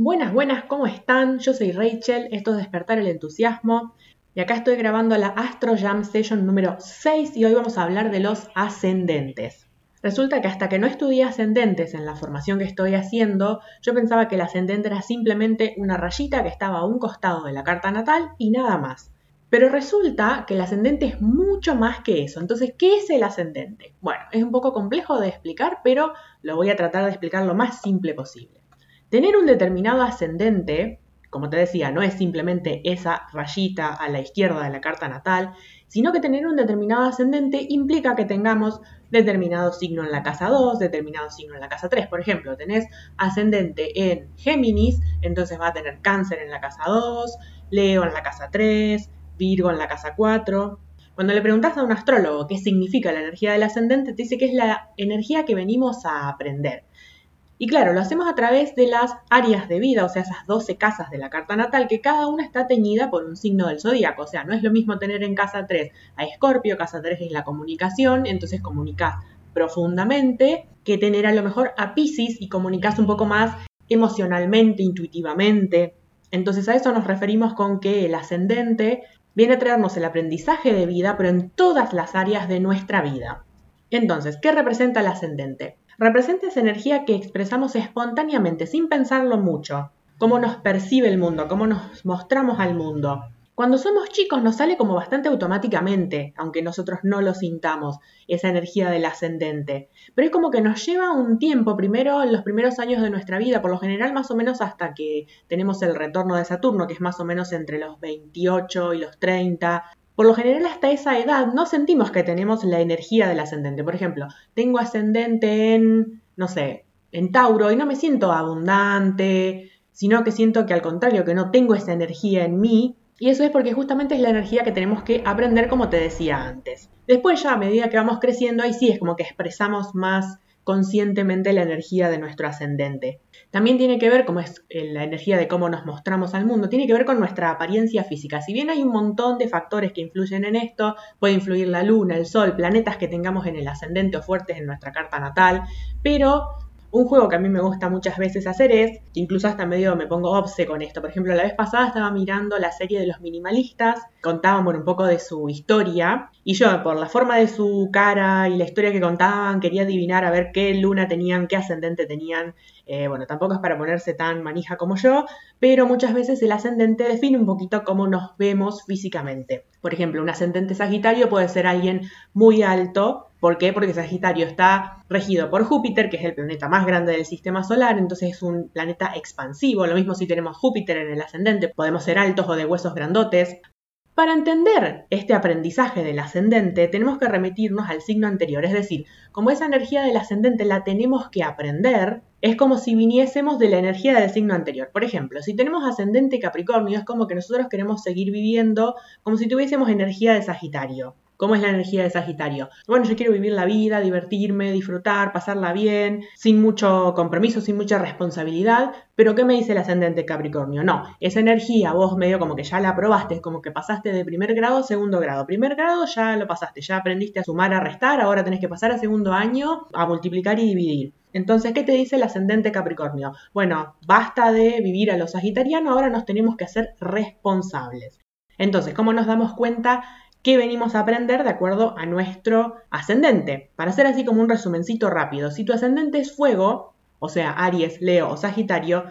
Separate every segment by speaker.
Speaker 1: Buenas, buenas, ¿cómo están? Yo soy Rachel, esto es Despertar el Entusiasmo y acá estoy grabando la Astro Jam Session número 6 y hoy vamos a hablar de los ascendentes. Resulta que hasta que no estudié ascendentes en la formación que estoy haciendo, yo pensaba que el ascendente era simplemente una rayita que estaba a un costado de la carta natal y nada más. Pero resulta que el ascendente es mucho más que eso. Entonces, ¿qué es el ascendente? Bueno, es un poco complejo de explicar, pero lo voy a tratar de explicar lo más simple posible. Tener un determinado ascendente, como te decía, no es simplemente esa rayita a la izquierda de la carta natal, sino que tener un determinado ascendente implica que tengamos determinado signo en la casa 2, determinado signo en la casa 3. Por ejemplo, tenés ascendente en Géminis, entonces va a tener cáncer en la casa 2, Leo en la casa 3, Virgo en la casa 4. Cuando le preguntas a un astrólogo qué significa la energía del ascendente, te dice que es la energía que venimos a aprender. Y claro, lo hacemos a través de las áreas de vida, o sea, esas 12 casas de la carta natal, que cada una está teñida por un signo del zodíaco. O sea, no es lo mismo tener en casa 3 a Escorpio, casa 3 es la comunicación, entonces comunicas profundamente, que tener a lo mejor a Pisces y comunicas un poco más emocionalmente, intuitivamente. Entonces a eso nos referimos con que el ascendente viene a traernos el aprendizaje de vida, pero en todas las áreas de nuestra vida. Entonces, ¿qué representa el ascendente? Representa esa energía que expresamos espontáneamente, sin pensarlo mucho. Cómo nos percibe el mundo, cómo nos mostramos al mundo. Cuando somos chicos nos sale como bastante automáticamente, aunque nosotros no lo sintamos, esa energía del ascendente. Pero es como que nos lleva un tiempo, primero en los primeros años de nuestra vida, por lo general más o menos hasta que tenemos el retorno de Saturno, que es más o menos entre los 28 y los 30, por lo general hasta esa edad no sentimos que tenemos la energía del ascendente. Por ejemplo, tengo ascendente en, no sé, en Tauro y no me siento abundante, sino que siento que al contrario, que no tengo esa energía en mí. Y eso es porque justamente es la energía que tenemos que aprender como te decía antes. Después ya a medida que vamos creciendo, ahí sí es como que expresamos más conscientemente la energía de nuestro ascendente. También tiene que ver, como es eh, la energía de cómo nos mostramos al mundo, tiene que ver con nuestra apariencia física. Si bien hay un montón de factores que influyen en esto, puede influir la luna, el sol, planetas que tengamos en el ascendente o fuertes en nuestra carta natal, pero un juego que a mí me gusta muchas veces hacer es, incluso hasta medio me pongo obse con esto. Por ejemplo, la vez pasada estaba mirando la serie de los minimalistas, contaban un poco de su historia, y yo, por la forma de su cara y la historia que contaban, quería adivinar a ver qué luna tenían, qué ascendente tenían. Eh, bueno, tampoco es para ponerse tan manija como yo, pero muchas veces el ascendente define un poquito cómo nos vemos físicamente. Por ejemplo, un ascendente sagitario puede ser alguien muy alto, ¿Por qué? Porque Sagitario está regido por Júpiter, que es el planeta más grande del sistema solar, entonces es un planeta expansivo. Lo mismo si tenemos Júpiter en el ascendente, podemos ser altos o de huesos grandotes. Para entender este aprendizaje del ascendente, tenemos que remitirnos al signo anterior, es decir, como esa energía del ascendente la tenemos que aprender, es como si viniésemos de la energía del signo anterior. Por ejemplo, si tenemos ascendente Capricornio, es como que nosotros queremos seguir viviendo como si tuviésemos energía de Sagitario. ¿Cómo es la energía de Sagitario? Bueno, yo quiero vivir la vida, divertirme, disfrutar, pasarla bien, sin mucho compromiso, sin mucha responsabilidad, pero ¿qué me dice el ascendente Capricornio? No, esa energía vos medio como que ya la probaste, como que pasaste de primer grado a segundo grado. Primer grado ya lo pasaste, ya aprendiste a sumar, a restar, ahora tenés que pasar a segundo año a multiplicar y dividir. Entonces, ¿qué te dice el ascendente Capricornio? Bueno, basta de vivir a los sagitarianos, ahora nos tenemos que hacer responsables. Entonces, ¿cómo nos damos cuenta qué venimos a aprender de acuerdo a nuestro ascendente. Para hacer así como un resumencito rápido, si tu ascendente es fuego, o sea, Aries, Leo o Sagitario,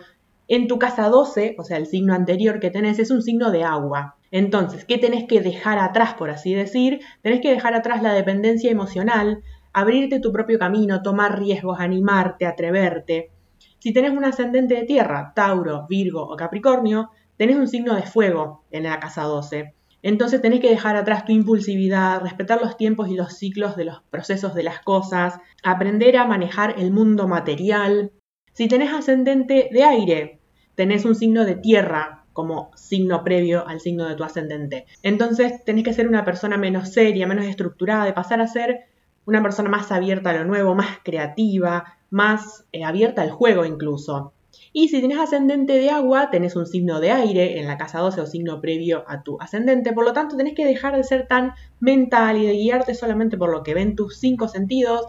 Speaker 1: en tu casa 12, o sea, el signo anterior que tenés es un signo de agua. Entonces, ¿qué tenés que dejar atrás, por así decir? Tenés que dejar atrás la dependencia emocional, abrirte tu propio camino, tomar riesgos, animarte, atreverte. Si tenés un ascendente de tierra, Tauro, Virgo o Capricornio, tenés un signo de fuego en la casa 12. Entonces tenés que dejar atrás tu impulsividad, respetar los tiempos y los ciclos de los procesos de las cosas, aprender a manejar el mundo material. Si tenés ascendente de aire, tenés un signo de tierra como signo previo al signo de tu ascendente. Entonces tenés que ser una persona menos seria, menos estructurada, de pasar a ser una persona más abierta a lo nuevo, más creativa, más eh, abierta al juego incluso. Y si tienes ascendente de agua, tenés un signo de aire en la casa 12 o signo previo a tu ascendente. Por lo tanto, tenés que dejar de ser tan mental y de guiarte solamente por lo que ven tus cinco sentidos,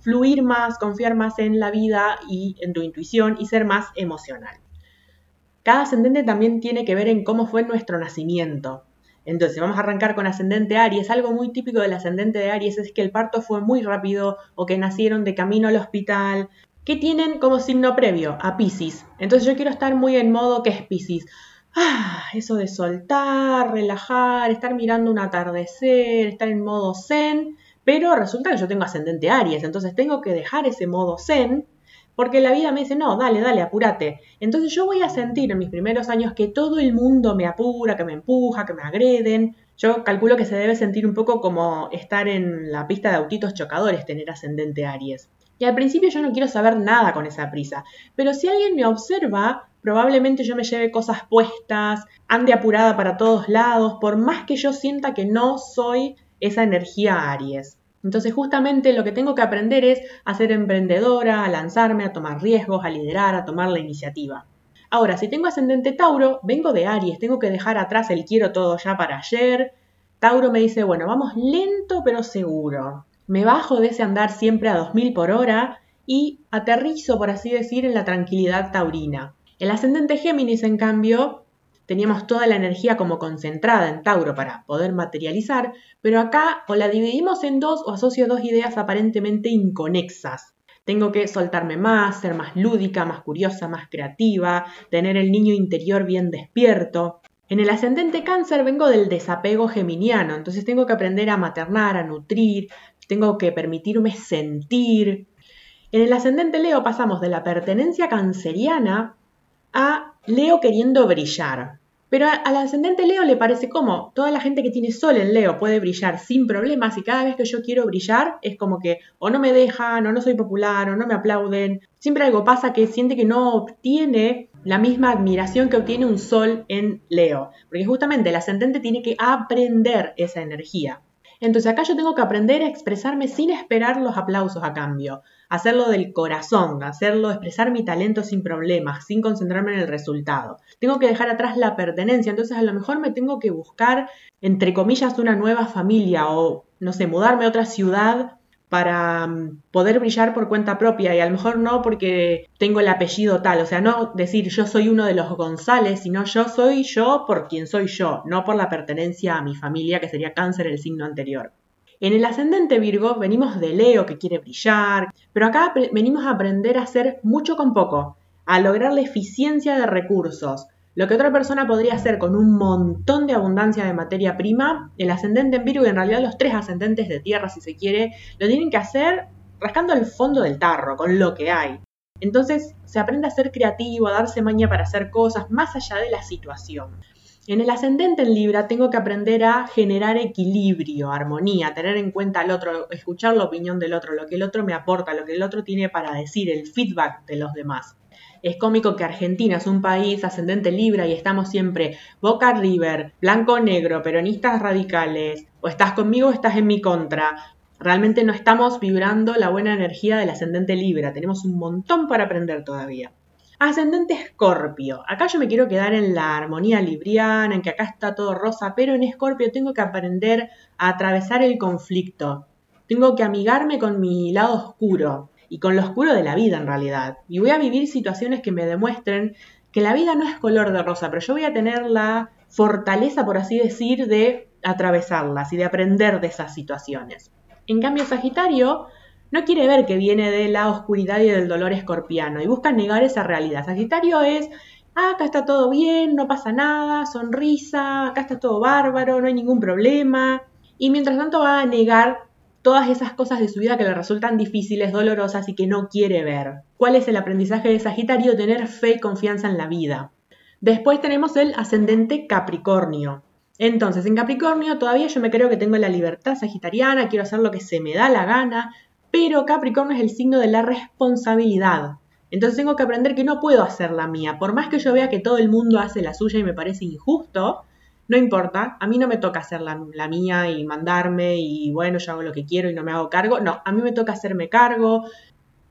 Speaker 1: fluir más, confiar más en la vida y en tu intuición y ser más emocional. cada ascendente también tiene que ver en cómo fue nuestro nacimiento. Entonces, vamos a arrancar con ascendente Aries. Algo muy típico del ascendente de Aries es que el parto fue muy rápido o que nacieron de camino al hospital. ¿Qué tienen como signo previo? A Pisces. Entonces yo quiero estar muy en modo que es Pisces. Ah, eso de soltar, relajar, estar mirando un atardecer, estar en modo zen. Pero resulta que yo tengo ascendente Aries, entonces tengo que dejar ese modo zen porque la vida me dice, no, dale, dale, apúrate. Entonces yo voy a sentir en mis primeros años que todo el mundo me apura, que me empuja, que me agreden. Yo calculo que se debe sentir un poco como estar en la pista de autitos chocadores, tener ascendente Aries. Y al principio yo no quiero saber nada con esa prisa, pero si alguien me observa, probablemente yo me lleve cosas puestas, ande apurada para todos lados, por más que yo sienta que no soy esa energía Aries. Entonces justamente lo que tengo que aprender es a ser emprendedora, a lanzarme, a tomar riesgos, a liderar, a tomar la iniciativa. Ahora, si tengo ascendente Tauro, vengo de Aries, tengo que dejar atrás el quiero todo ya para ayer. Tauro me dice, bueno, vamos lento pero seguro. Me bajo de ese andar siempre a 2000 por hora y aterrizo, por así decir, en la tranquilidad taurina. El ascendente Géminis, en cambio, teníamos toda la energía como concentrada en Tauro para poder materializar, pero acá o la dividimos en dos o asocio dos ideas aparentemente inconexas. Tengo que soltarme más, ser más lúdica, más curiosa, más creativa, tener el niño interior bien despierto. En el ascendente cáncer vengo del desapego geminiano, entonces tengo que aprender a maternar, a nutrir, tengo que permitirme sentir. En el ascendente Leo pasamos de la pertenencia canceriana a Leo queriendo brillar. Pero al ascendente Leo le parece como toda la gente que tiene sol en Leo puede brillar sin problemas y cada vez que yo quiero brillar es como que o no me dejan, o no soy popular, o no me aplauden. Siempre algo pasa que siente que no obtiene la misma admiración que obtiene un sol en Leo. Porque justamente el ascendente tiene que aprender esa energía. Entonces acá yo tengo que aprender a expresarme sin esperar los aplausos a cambio, hacerlo del corazón, hacerlo, expresar mi talento sin problemas, sin concentrarme en el resultado. Tengo que dejar atrás la pertenencia, entonces a lo mejor me tengo que buscar, entre comillas, una nueva familia o, no sé, mudarme a otra ciudad para mm, poder brillar por cuenta propia y a lo mejor no porque tengo el apellido tal, o sea, no decir yo soy uno de los González, sino yo soy yo por quien soy yo, no por la pertenencia a mi familia, que sería cáncer el signo anterior. En el ascendente Virgo venimos de Leo que quiere brillar, pero acá venimos a aprender a hacer mucho con poco, a lograr la eficiencia de recursos, lo que otra persona podría hacer con un montón de abundancia de materia prima, el ascendente en Virgo y en realidad los tres ascendentes de tierra, si se quiere, lo tienen que hacer rascando el fondo del tarro, con lo que hay. Entonces se aprende a ser creativo, a darse maña para hacer cosas más allá de la situación. En el ascendente en Libra tengo que aprender a generar equilibrio, armonía, tener en cuenta al otro, escuchar la opinión del otro, lo que el otro me aporta, lo que el otro tiene para decir, el feedback de los demás. Es cómico que Argentina es un país ascendente Libra y estamos siempre Boca River, blanco negro, peronistas radicales, o estás conmigo o estás en mi contra. Realmente no estamos vibrando la buena energía del ascendente Libra, tenemos un montón para aprender todavía. Ascendente Escorpio. Acá yo me quiero quedar en la armonía libriana, en que acá está todo rosa, pero en Escorpio tengo que aprender a atravesar el conflicto. Tengo que amigarme con mi lado oscuro, y con lo oscuro de la vida en realidad. Y voy a vivir situaciones que me demuestren que la vida no es color de rosa, pero yo voy a tener la fortaleza, por así decir, de atravesarlas y de aprender de esas situaciones. En cambio, Sagitario no quiere ver que viene de la oscuridad y del dolor escorpiano y busca negar esa realidad. Sagitario es, ah, acá está todo bien, no pasa nada, sonrisa, acá está todo bárbaro, no hay ningún problema. Y mientras tanto va a negar todas esas cosas de su vida que le resultan difíciles, dolorosas y que no quiere ver. ¿Cuál es el aprendizaje de Sagitario? Tener fe y confianza en la vida. Después tenemos el ascendente Capricornio. Entonces, en Capricornio todavía yo me creo que tengo la libertad sagitariana, quiero hacer lo que se me da la gana, pero Capricornio es el signo de la responsabilidad. Entonces tengo que aprender que no puedo hacer la mía. Por más que yo vea que todo el mundo hace la suya y me parece injusto, no importa, a mí no me toca hacer la, mía y mandarme y bueno, yo hago lo que quiero y no me hago cargo. No, a mí me toca hacerme cargo.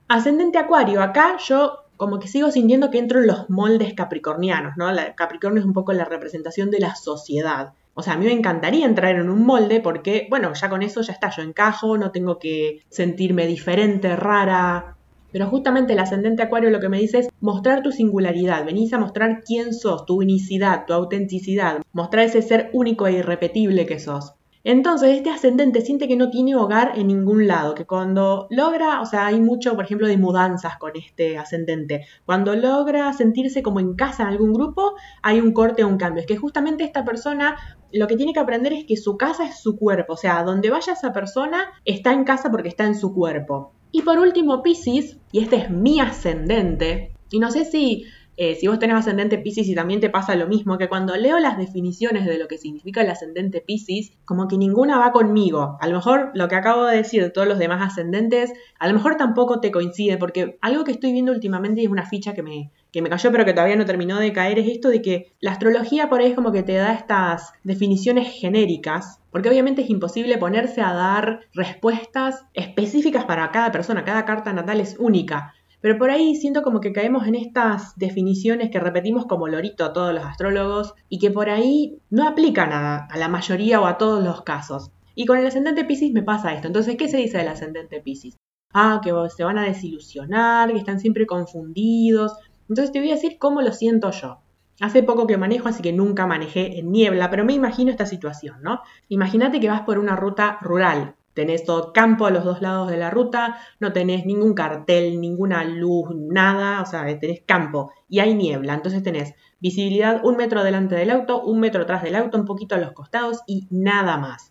Speaker 1: Ascendente Acuario, acá yo como que sigo sintiendo que entro en los moldes capricornianos, ¿no? La, Capricornio es un poco la representación de la sociedad. O sea, a mí me encantaría entrar en un molde porque, bueno, ya con eso ya está, yo encajo, no tengo que sentirme diferente, rara. Pero justamente el ascendente acuario lo que me dice es mostrar tu singularidad, venís a mostrar quién sos, tu unicidad, tu autenticidad, mostrar ese ser único e irrepetible que sos. Entonces, este ascendente siente que no tiene hogar en ningún lado, que cuando logra, o sea, hay mucho, por ejemplo, de mudanzas con este ascendente. Cuando logra sentirse como en casa en algún grupo, hay un corte o un cambio. Es que justamente esta persona lo que tiene que aprender es que su casa es su cuerpo, o sea, donde vaya esa persona está en casa porque está en su cuerpo. Y por último, Pisces, y este es mi ascendente, y no sé si eh, si vos tenés ascendente Pisces y también te pasa lo mismo, que cuando leo las definiciones de lo que significa el ascendente Pisces, como que ninguna va conmigo. A lo mejor lo que acabo de decir de todos los demás ascendentes, a lo mejor tampoco te coincide, porque algo que estoy viendo últimamente y es una ficha que me, que me cayó pero que todavía no terminó de caer, es esto de que la astrología por ahí es como que te da estas definiciones genéricas, porque obviamente es imposible ponerse a dar respuestas específicas para cada persona, cada carta natal es única. Pero por ahí siento como que caemos en estas definiciones que repetimos como lorito a todos los astrólogos y que por ahí no aplican a, la mayoría o a todos los casos. Y con el ascendente Pisces me pasa esto. Entonces, ¿qué se dice del ascendente Pisces? Ah, que se van a desilusionar, que están siempre confundidos. Entonces te voy a decir cómo lo siento yo. Hace poco que manejo, así que nunca manejé en niebla, pero me imagino esta situación, ¿no? Imagínate que vas por una ruta rural, Tenés todo campo a los dos lados de la ruta, no tenés ningún cartel, ninguna luz, nada, o sea, tenés campo y hay niebla. Entonces tenés visibilidad un metro delante del auto, un metro atrás del auto, un poquito a los costados y nada más.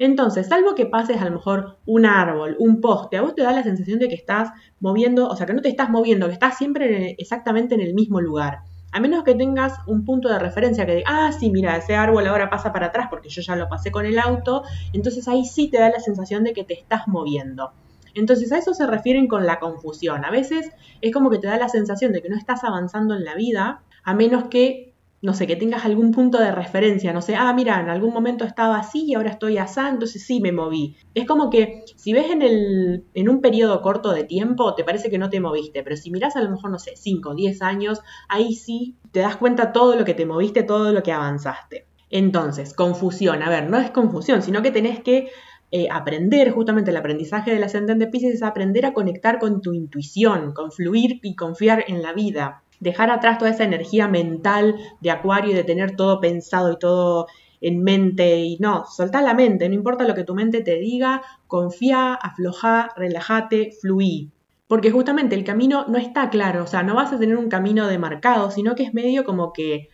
Speaker 1: Entonces, salvo que pases a lo mejor un árbol, un poste, a vos te da la sensación de que estás moviendo, o sea, que no te estás moviendo, que estás siempre exactamente en el mismo lugar. A menos que tengas un punto de referencia que diga, ah, sí, mira, ese árbol ahora pasa para atrás porque yo ya lo pasé con el auto, entonces ahí sí te da la sensación de que te estás moviendo. Entonces a eso se refieren con la confusión. A veces es como que te da la sensación de que no estás avanzando en la vida, a menos que no sé, que tengas algún punto de referencia, no sé, ah, mira, en algún momento estaba así y ahora estoy así, entonces sí me moví. Es como que si ves en, el, en un periodo corto de tiempo, te parece que no te moviste, pero si miras a lo mejor, no sé, 5 o 10 años, ahí sí te das cuenta todo lo que te moviste, todo lo que avanzaste. Entonces, confusión, a ver, no es confusión, sino que tenés que eh, aprender, justamente el aprendizaje del ascendente Pisces es aprender a conectar con tu intuición, con fluir y confiar en la vida dejar atrás toda esa energía mental de acuario y de tener todo pensado y todo en mente y no, soltá la mente, no importa lo que tu mente te diga, confía, afloja, relájate, fluí. Porque justamente el camino no está claro, o sea, no vas a tener un camino demarcado, sino que es medio como que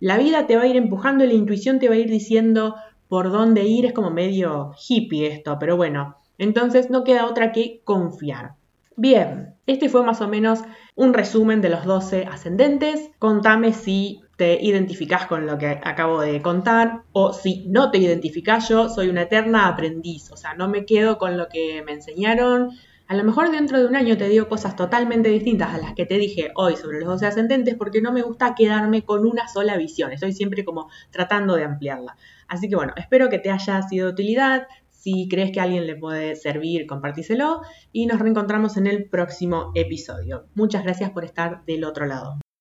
Speaker 1: la vida te va a ir empujando y la intuición te va a ir diciendo por dónde ir, es como medio hippie esto, pero bueno, entonces no queda otra que confiar. Bien, este fue más o menos un resumen de los 12 ascendentes. Contame si te identificás con lo que acabo de contar o si no te identificás yo, soy una eterna aprendiz, o sea, no me quedo con lo que me enseñaron. A lo mejor dentro de un año te digo cosas totalmente distintas a las que te dije hoy sobre los 12 ascendentes porque no me gusta quedarme con una sola visión, estoy siempre como tratando de ampliarla. Así que bueno, espero que te haya sido de utilidad. Si crees que a alguien le puede servir, compartíselo y nos reencontramos en el próximo episodio. Muchas gracias por estar del otro lado.